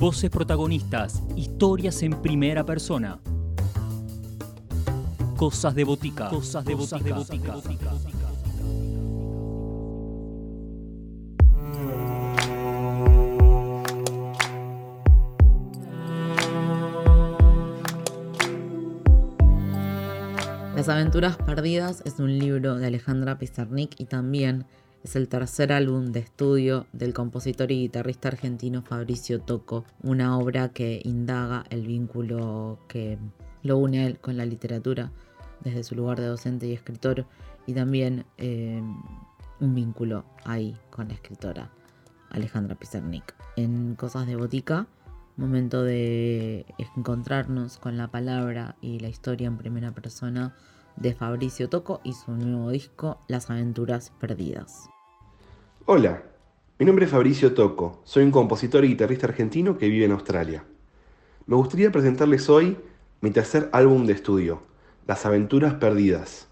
Voces protagonistas, historias en primera persona. Cosas de botica. Cosas de botica. Las aventuras perdidas es un libro de Alejandra Pizarnik y también es el tercer álbum de estudio del compositor y guitarrista argentino Fabricio Toco, una obra que indaga el vínculo que lo une él con la literatura desde su lugar de docente y escritor y también eh, un vínculo ahí con la escritora Alejandra Pizarnik. En Cosas de Botica, momento de encontrarnos con la palabra y la historia en primera persona de Fabricio Toco y su nuevo disco Las Aventuras Perdidas. Hola, mi nombre es Fabricio Toco, soy un compositor y guitarrista argentino que vive en Australia. Me gustaría presentarles hoy mi tercer álbum de estudio, Las Aventuras Perdidas,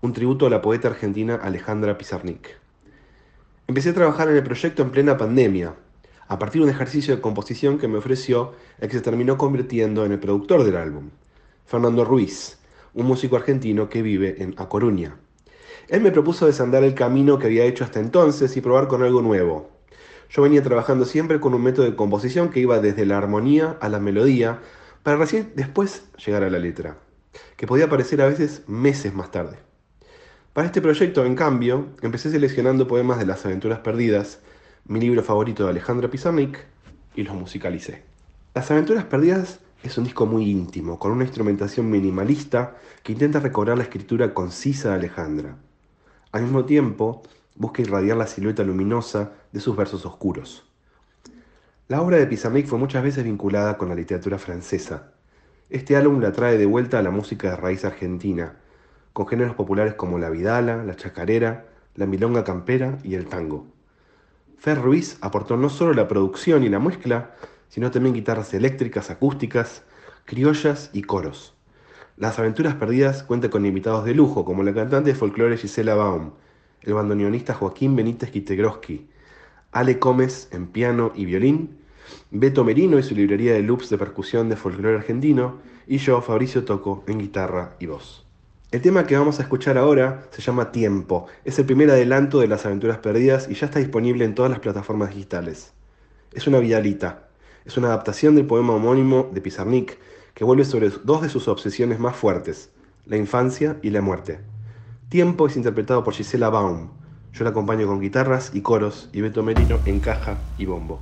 un tributo a la poeta argentina Alejandra Pizarnik. Empecé a trabajar en el proyecto en plena pandemia, a partir de un ejercicio de composición que me ofreció el que se terminó convirtiendo en el productor del álbum, Fernando Ruiz, un músico argentino que vive en A Coruña. Él me propuso desandar el camino que había hecho hasta entonces y probar con algo nuevo. Yo venía trabajando siempre con un método de composición que iba desde la armonía a la melodía, para recién después llegar a la letra, que podía aparecer a veces meses más tarde. Para este proyecto, en cambio, empecé seleccionando poemas de Las Aventuras Perdidas, mi libro favorito de Alejandra Pizarnik, y los musicalicé. Las Aventuras Perdidas es un disco muy íntimo, con una instrumentación minimalista que intenta recobrar la escritura concisa de Alejandra. Al mismo tiempo, busca irradiar la silueta luminosa de sus versos oscuros. La obra de Pizarnik fue muchas veces vinculada con la literatura francesa. Este álbum la trae de vuelta a la música de raíz argentina, con géneros populares como la vidala, la chacarera, la milonga campera y el tango. Fer Ruiz aportó no solo la producción y la mezcla, sino también guitarras eléctricas, acústicas, criollas y coros. Las Aventuras Perdidas cuenta con invitados de lujo, como la cantante de folclore Gisela Baum, el bandoneonista Joaquín Benítez Quitegroski, Ale Gómez en piano y violín, Beto Merino y su librería de loops de percusión de folclore argentino, y yo, Fabricio Toco, en guitarra y voz. El tema que vamos a escuchar ahora se llama Tiempo. Es el primer adelanto de Las Aventuras Perdidas y ya está disponible en todas las plataformas digitales. Es una vialita, es una adaptación del poema homónimo de Pizarnik, que vuelve sobre dos de sus obsesiones más fuertes, la infancia y la muerte. Tiempo es interpretado por Gisela Baum. Yo la acompaño con guitarras y coros y Beto Merino en caja y bombo.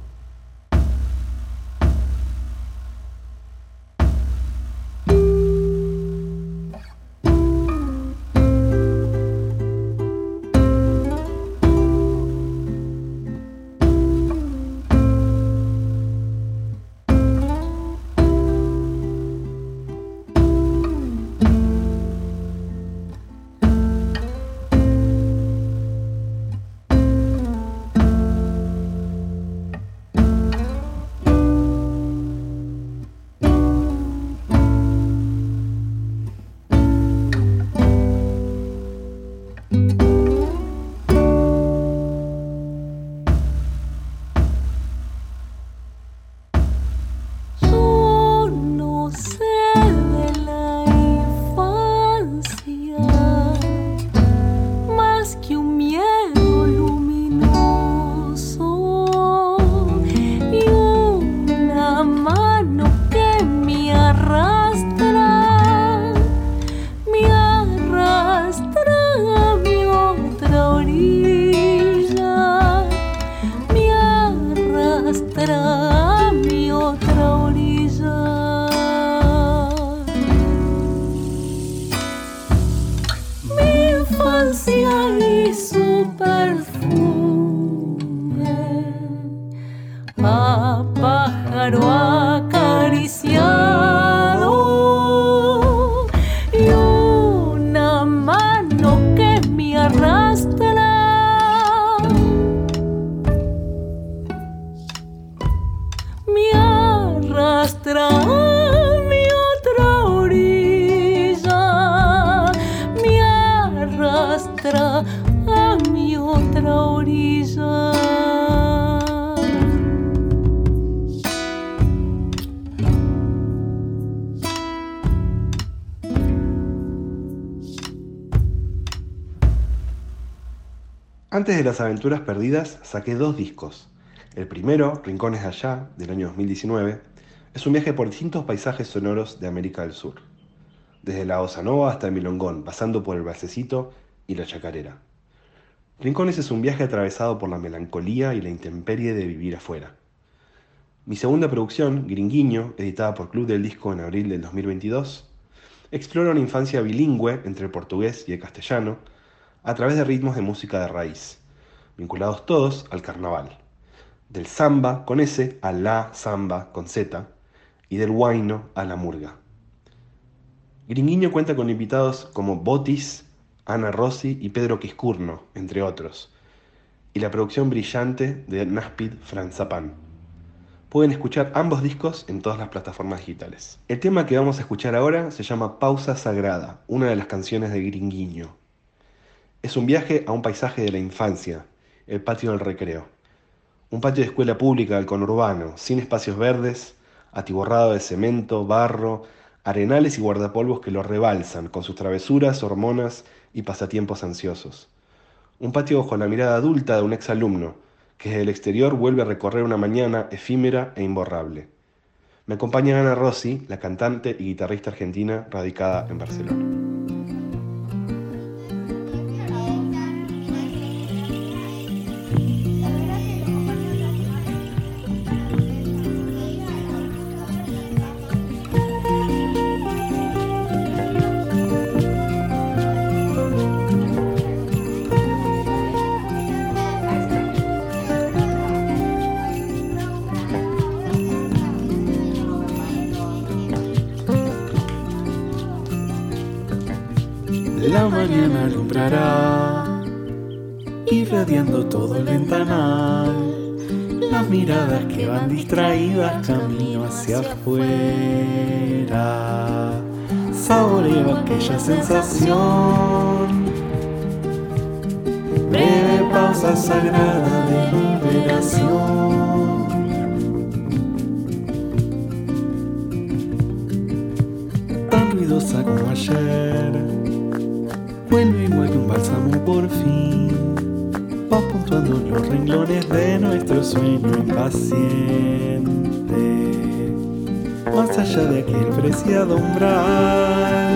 Antes de las aventuras perdidas saqué dos discos. El primero, Rincones Allá, del año 2019, es un viaje por distintos paisajes sonoros de América del Sur. Desde la Osa Nova hasta el Milongón, pasando por el Balsecito y la Chacarera. Rincones es un viaje atravesado por la melancolía y la intemperie de vivir afuera. Mi segunda producción, Gringuiño, editada por Club del Disco en abril del 2022, explora una infancia bilingüe entre el portugués y el castellano a través de ritmos de música de raíz, vinculados todos al carnaval. Del samba con S a la samba con Z y del huayno a la murga. Gringuiño cuenta con invitados como Botis, Ana Rossi y Pedro Quiscurno, entre otros, y la producción brillante de Naspid Franzapan. Pueden escuchar ambos discos en todas las plataformas digitales. El tema que vamos a escuchar ahora se llama Pausa Sagrada, una de las canciones de Gringuiño. Es un viaje a un paisaje de la infancia, el patio del recreo. Un patio de escuela pública del conurbano, sin espacios verdes, atiborrado de cemento, barro, arenales y guardapolvos que lo rebalsan con sus travesuras, hormonas y pasatiempos ansiosos. Un patio bajo la mirada adulta de un exalumno, que desde el exterior vuelve a recorrer una mañana efímera e imborrable. Me acompaña Ana Rossi, la cantante y guitarrista argentina radicada en Barcelona. Todo el ventanal. Las miradas que van distraídas camino hacia afuera. Saboreo aquella sensación. Breve pausa sagrada de liberación. Tan ruidosa como ayer vuelve igual que un bálsamo por fin. Va puntuando los renglones de nuestro sueño impaciente. Más allá de aquel preciado umbral.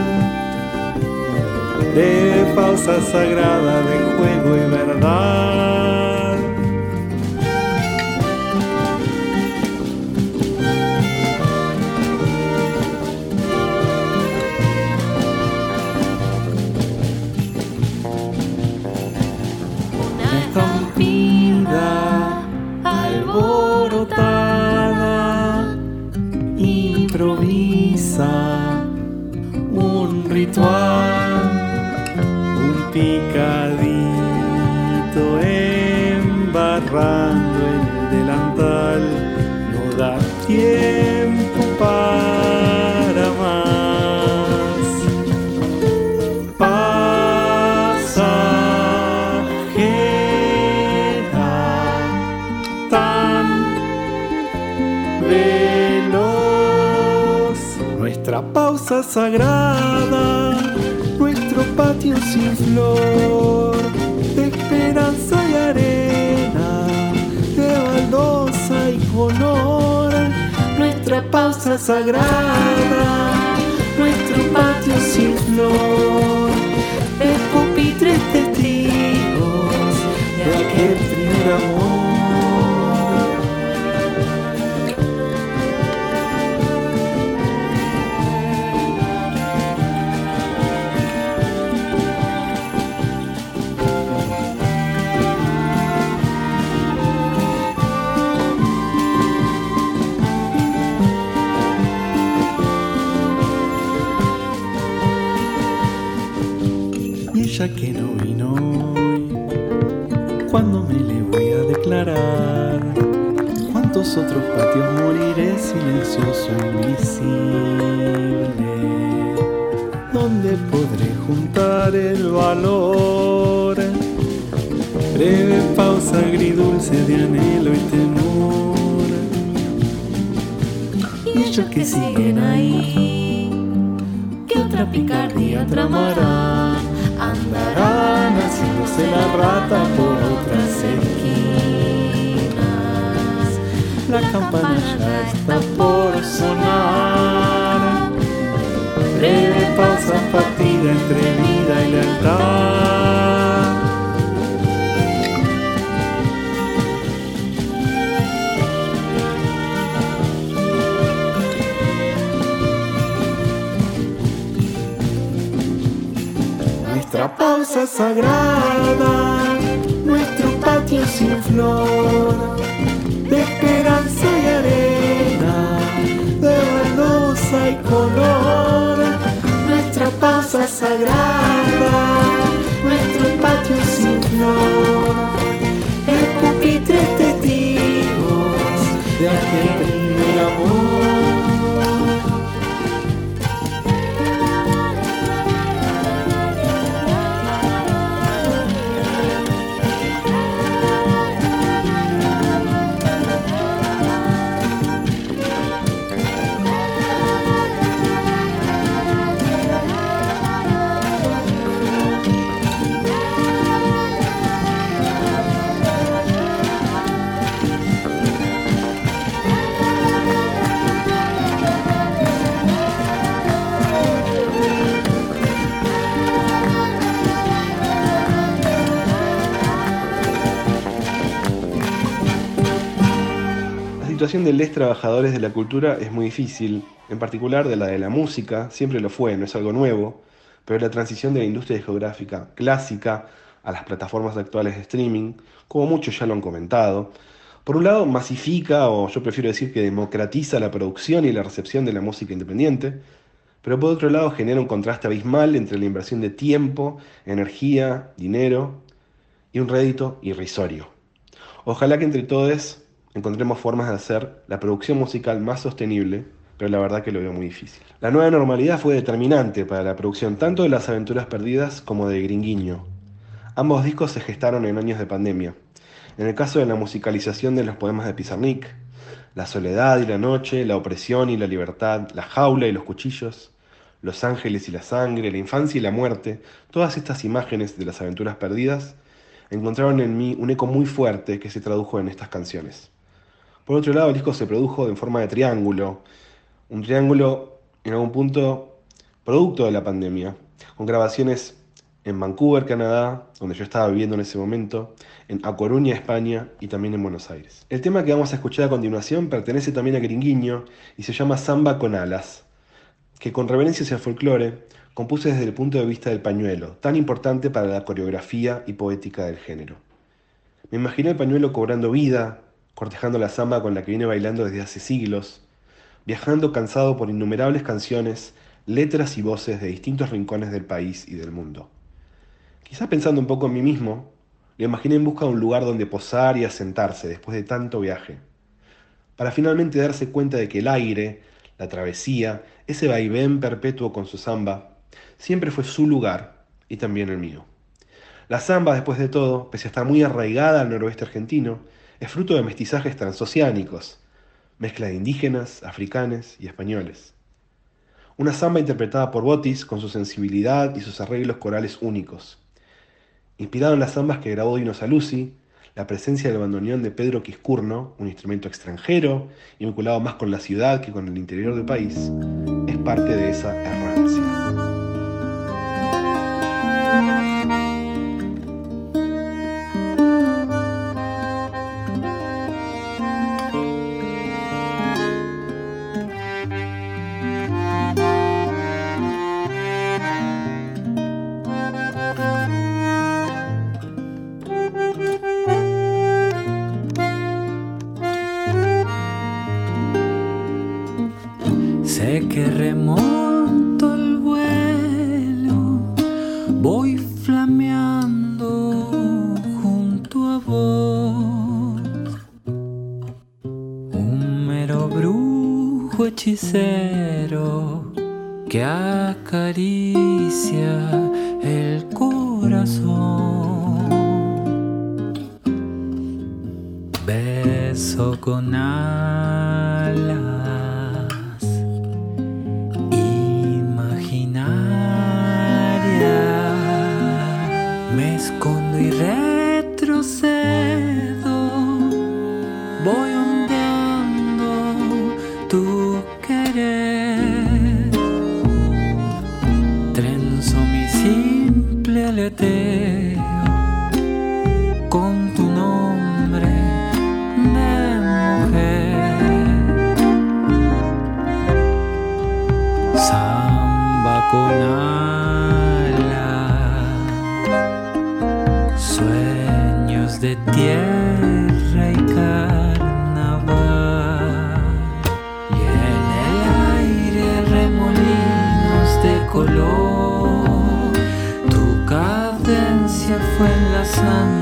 De pausa sagrada de juego y verdad. Nuestra pausa sagrada nuestro patio sin flor de esperanza y arena de baldosa y color nuestra pausa sagrada nuestro patio sin flor de pupitres testigos de aquel primer amor que siguen ahí, que otra picardía tramarán, andarán haciéndose la rata por otras esquinas. La campana ya está por sonar. Breve pausa partida entre vida y lealtad. Pausa sagrada, nuestro patio sin flor, de esperanza y arena, de baldosa y color. Nuestra pausa sagrada, nuestro patio sin flor, situación de los trabajadores de la cultura es muy difícil, en particular de la de la música, siempre lo fue, no es algo nuevo, pero la transición de la industria discográfica clásica a las plataformas actuales de streaming, como muchos ya lo han comentado, por un lado masifica, o yo prefiero decir que democratiza la producción y la recepción de la música independiente, pero por otro lado genera un contraste abismal entre la inversión de tiempo, energía, dinero y un rédito irrisorio. Ojalá que entre todos encontremos formas de hacer la producción musical más sostenible, pero la verdad que lo veo muy difícil. La nueva normalidad fue determinante para la producción tanto de Las Aventuras Perdidas como de Gringuiño. Ambos discos se gestaron en años de pandemia. En el caso de la musicalización de los poemas de Pizarnik, La soledad y la noche, La opresión y la libertad, La jaula y los cuchillos, Los ángeles y la sangre, La infancia y la muerte, todas estas imágenes de las aventuras perdidas encontraron en mí un eco muy fuerte que se tradujo en estas canciones. Por otro lado, el disco se produjo en forma de triángulo, un triángulo en algún punto producto de la pandemia, con grabaciones en Vancouver, Canadá, donde yo estaba viviendo en ese momento, en A Coruña, España y también en Buenos Aires. El tema que vamos a escuchar a continuación pertenece también a Gringuiño y se llama Samba con alas, que con reverencias al folclore compuse desde el punto de vista del pañuelo, tan importante para la coreografía y poética del género. Me imaginé el pañuelo cobrando vida, cortejando la samba con la que viene bailando desde hace siglos, viajando cansado por innumerables canciones, letras y voces de distintos rincones del país y del mundo. Quizá pensando un poco en mí mismo, lo imaginé en busca de un lugar donde posar y asentarse después de tanto viaje, para finalmente darse cuenta de que el aire, la travesía, ese vaivén perpetuo con su samba, siempre fue su lugar y también el mío. La samba, después de todo, pese a estar muy arraigada al noroeste argentino, es fruto de mestizajes transoceánicos, mezcla de indígenas, africanos y españoles. Una samba interpretada por Botis con su sensibilidad y sus arreglos corales únicos. Inspirado en las zambas que grabó Dino Saluzzi, la presencia del bandoneón de Pedro Quiscurno, un instrumento extranjero y vinculado más con la ciudad que con el interior del país, es parte de esa errancia. Beso con Samba con alas, sueños de tierra y carnaval. Y en el aire remolinos de color, tu cadencia fue enlazando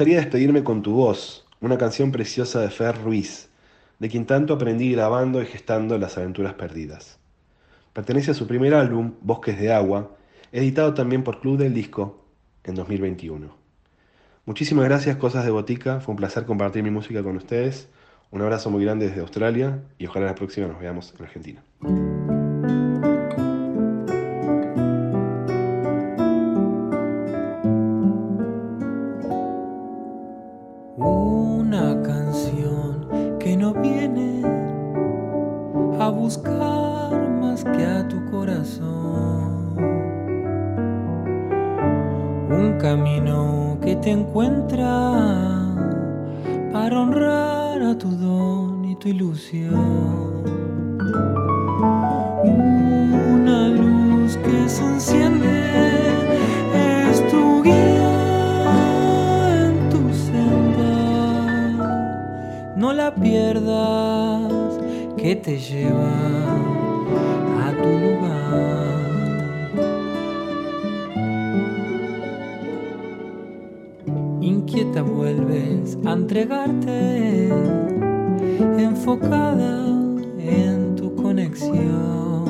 gustaría despedirme con tu voz, una canción preciosa de Fer Ruiz, de quien tanto aprendí grabando y gestando las aventuras perdidas. Pertenece a su primer álbum, Bosques de Agua, editado también por Club del Disco en 2021. Muchísimas gracias, Cosas de Botica, fue un placer compartir mi música con ustedes. Un abrazo muy grande desde Australia y ojalá la próxima nos veamos en Argentina. Encuentra para honrar a tu don y tu ilusión. Una luz que se enciende es tu guía en tu senda. No la pierdas, que te lleva vuelves a entregarte enfocada en tu conexión.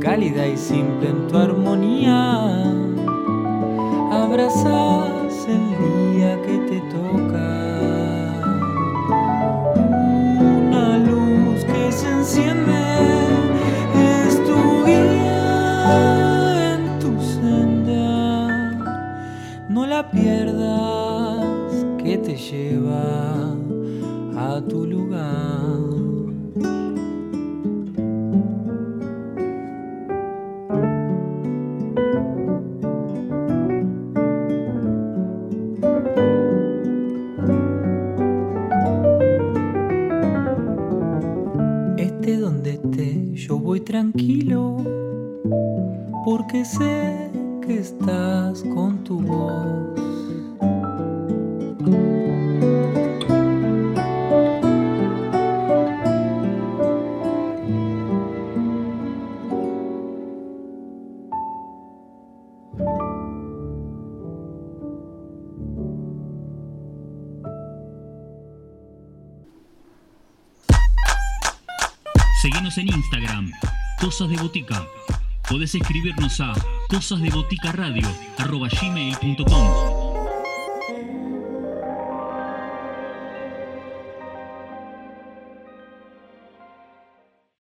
Cálida y simple en tu armonía, abrazas el día estás con tu voz. Seguimos en Instagram, Cosas de Botica. Podés escribirnos a cosasdeboticaradio.com.